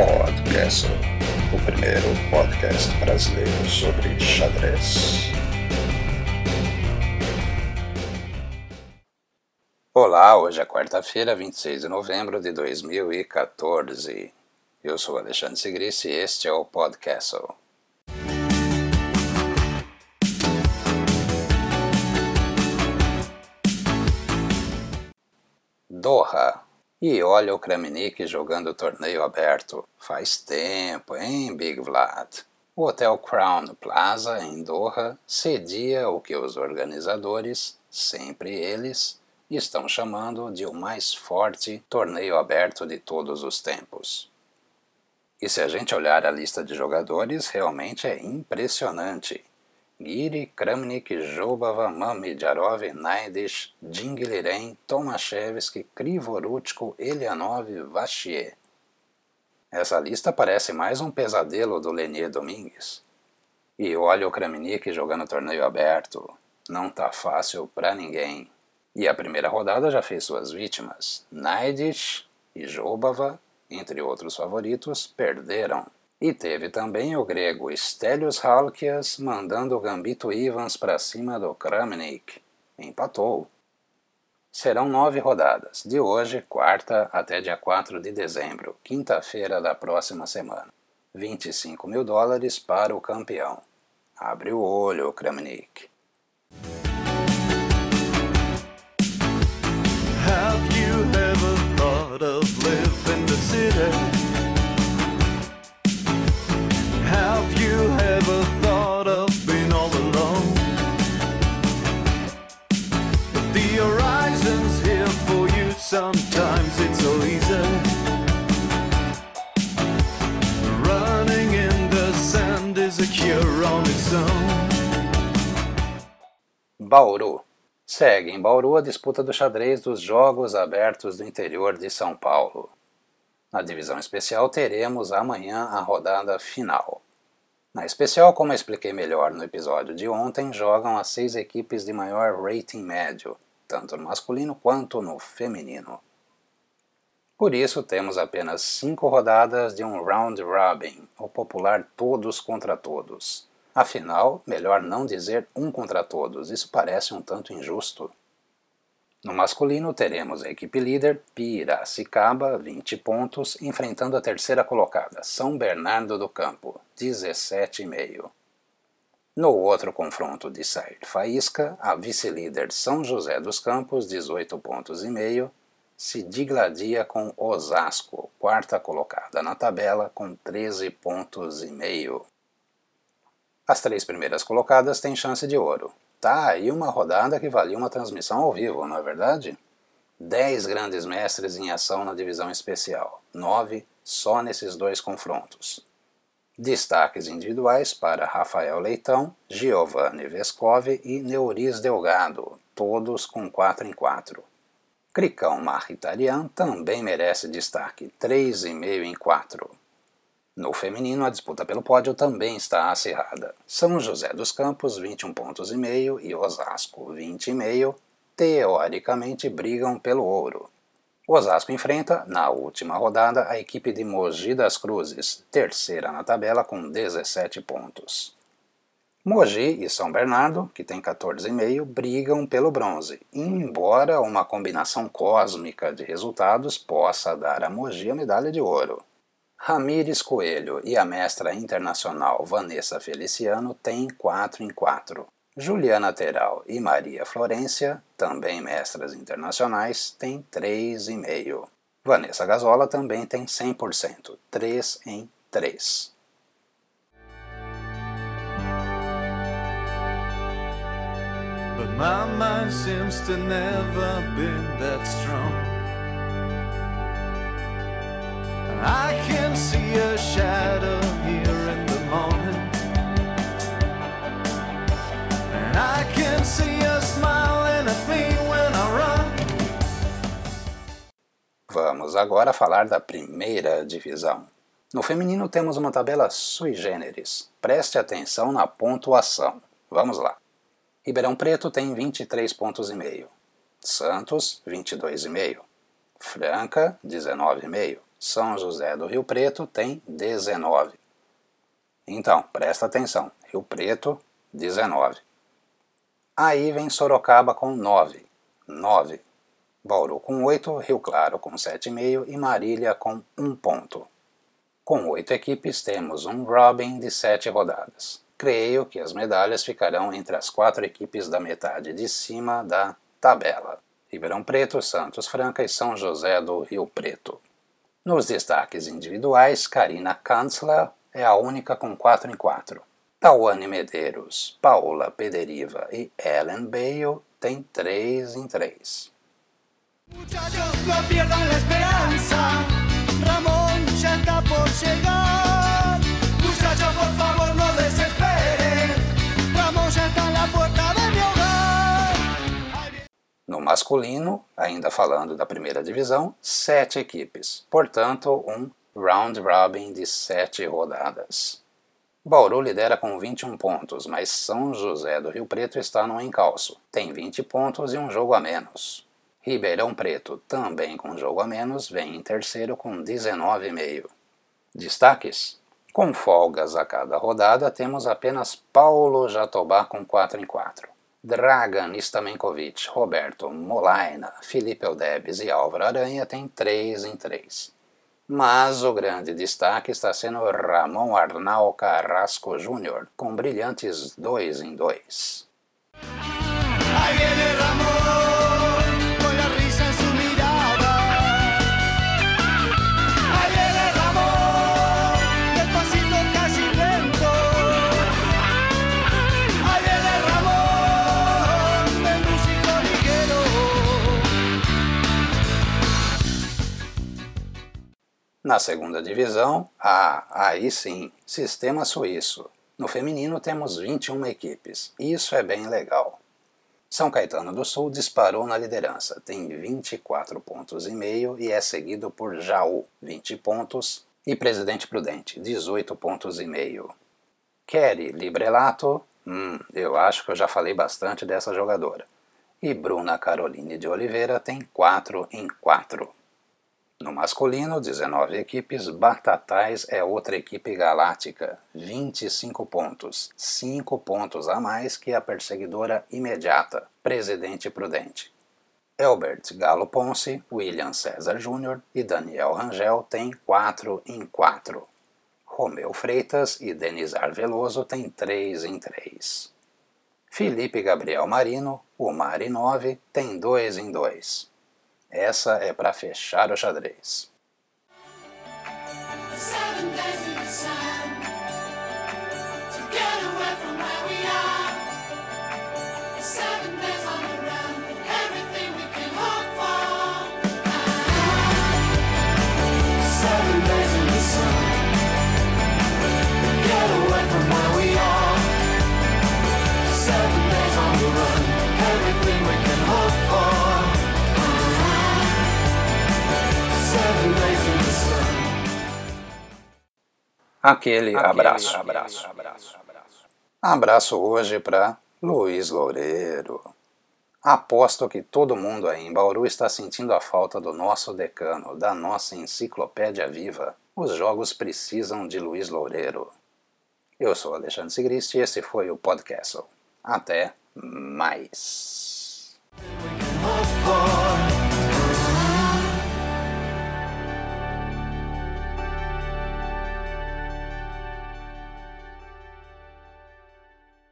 Podcast, o primeiro podcast brasileiro sobre xadrez. Olá, hoje é quarta-feira, 26 de novembro de 2014. Eu sou Alexandre Sigris e este é o Podcast. Doha. E olha o Kramnik jogando torneio aberto. Faz tempo, hein, Big Vlad? O Hotel Crown Plaza, em Doha, cedia o que os organizadores, sempre eles, estão chamando de o mais forte torneio aberto de todos os tempos. E se a gente olhar a lista de jogadores, realmente é impressionante. Giri, Kramnik, Jobava, Mamedjarov, Naidish, Dingliren, Tomaszewski, Krivorutko, Elianov, Vachier. Essa lista parece mais um pesadelo do Lenier Domingues. E olha o Kramnik jogando torneio aberto. Não tá fácil para ninguém. E a primeira rodada já fez suas vítimas. Naidish e Jobava, entre outros favoritos, perderam. E teve também o grego Stelios Halkias mandando o gambito Ivans para cima do Kramnik. Empatou. Serão nove rodadas, de hoje, quarta, até dia 4 de dezembro, quinta-feira da próxima semana. 25 mil dólares para o campeão. Abre o olho, Kramnik. Bauru. Segue em Bauru a disputa do xadrez dos Jogos Abertos do interior de São Paulo. Na divisão especial teremos amanhã a rodada final. Na especial, como expliquei melhor no episódio de ontem, jogam as seis equipes de maior rating médio, tanto no masculino quanto no feminino. Por isso, temos apenas cinco rodadas de um round robin, o popular todos contra todos. Afinal, melhor não dizer um contra todos, isso parece um tanto injusto. No masculino, teremos a equipe líder Piracicaba, 20 pontos, enfrentando a terceira colocada, São Bernardo do Campo, 17,5. No outro confronto de sair faísca, a vice-líder São José dos Campos, 18 pontos e meio, se digladia com Osasco, quarta colocada na tabela com 13 pontos e meio. As três primeiras colocadas têm chance de ouro. Tá aí uma rodada que valia uma transmissão ao vivo, não é verdade? Dez grandes mestres em ação na divisão especial, nove só nesses dois confrontos. Destaques individuais para Rafael Leitão, Giovanni Vescovi e Neuris Delgado, todos com 4 em 4. Cricão Marritarian também merece destaque, 3,5 em 4. No feminino, a disputa pelo pódio também está acirrada. São José dos Campos, 21 pontos e meio, e Osasco, 20,5, teoricamente brigam pelo ouro. Osasco enfrenta, na última rodada, a equipe de Mogi das Cruzes, terceira na tabela com 17 pontos. Mogi e São Bernardo, que tem 14,5, brigam pelo bronze, embora uma combinação cósmica de resultados possa dar a Mogi a medalha de ouro. Ramires Coelho e a mestra internacional Vanessa Feliciano têm 4 em 4. Juliana Teral e Maria Florência, também mestras internacionais, têm 3,5. Vanessa Gazola também tem 100%, 3 em 3. But my mind seems to never been that strong. Vamos agora falar da primeira divisão. No feminino temos uma tabela sui generis. Preste atenção na pontuação. Vamos lá. Ribeirão Preto tem 23 pontos e meio. Santos, 22,5. Franca, 19,5. São José do Rio Preto tem 19. Então, presta atenção: Rio Preto, 19. Aí vem Sorocaba com 9. 9. Bauru com 8, Rio Claro com 7,5 e Marília com 1 ponto. Com oito equipes, temos um Robin de sete rodadas. Creio que as medalhas ficarão entre as quatro equipes da metade de cima da tabela. Ribeirão Preto, Santos Franca e São José do Rio Preto. Nos destaques individuais, Karina Kanzler é a única com 4 em 4. Tawane Medeiros, Paula Pederiva e Ellen Bale têm 3 em 3. Muchachos, no pierdan la esperanza. Ramón ya está por llegar. No masculino, ainda falando da primeira divisão, sete equipes. Portanto, um round robin de sete rodadas. Bauru lidera com 21 pontos, mas São José do Rio Preto está no encalço. Tem 20 pontos e um jogo a menos. Ribeirão Preto, também com jogo a menos, vem em terceiro com 19,5. Destaques: com folgas a cada rodada, temos apenas Paulo Jatobá com 4 em 4. Dragan Stamenkovic, Roberto Molaina, Felipe Eudebes e Álvaro Aranha têm 3 em 3. Mas o grande destaque está sendo Ramon Arnal Carrasco Júnior, com brilhantes 2 em 2. Na segunda divisão, ah, aí sim, sistema suíço. No feminino temos 21 equipes. Isso é bem legal. São Caetano do Sul disparou na liderança, tem 24 pontos e meio e é seguido por Jaú, 20 pontos, e Presidente Prudente, 18 pontos e meio. Kelly Librelato, hum, eu acho que eu já falei bastante dessa jogadora. E Bruna Caroline de Oliveira tem 4 em 4. No masculino, 19 equipes, Batatais é outra equipe galáctica, 25 pontos, 5 pontos a mais que a perseguidora imediata, Presidente Prudente. Elbert Galo Ponce, William César Jr. e Daniel Rangel têm 4 em 4. Romeu Freitas e Denizar Veloso têm 3 em 3. Felipe Gabriel Marino, o Mari 9, tem 2 em 2. Essa é para fechar o xadrez. Aquele, aquele abraço. abraço. Abraço, abraço hoje para Luiz Loureiro. Aposto que todo mundo aí em Bauru está sentindo a falta do nosso decano, da nossa enciclopédia viva. Os jogos precisam de Luiz Loureiro. Eu sou Alexandre Sigrist e esse foi o Podcast. Até mais.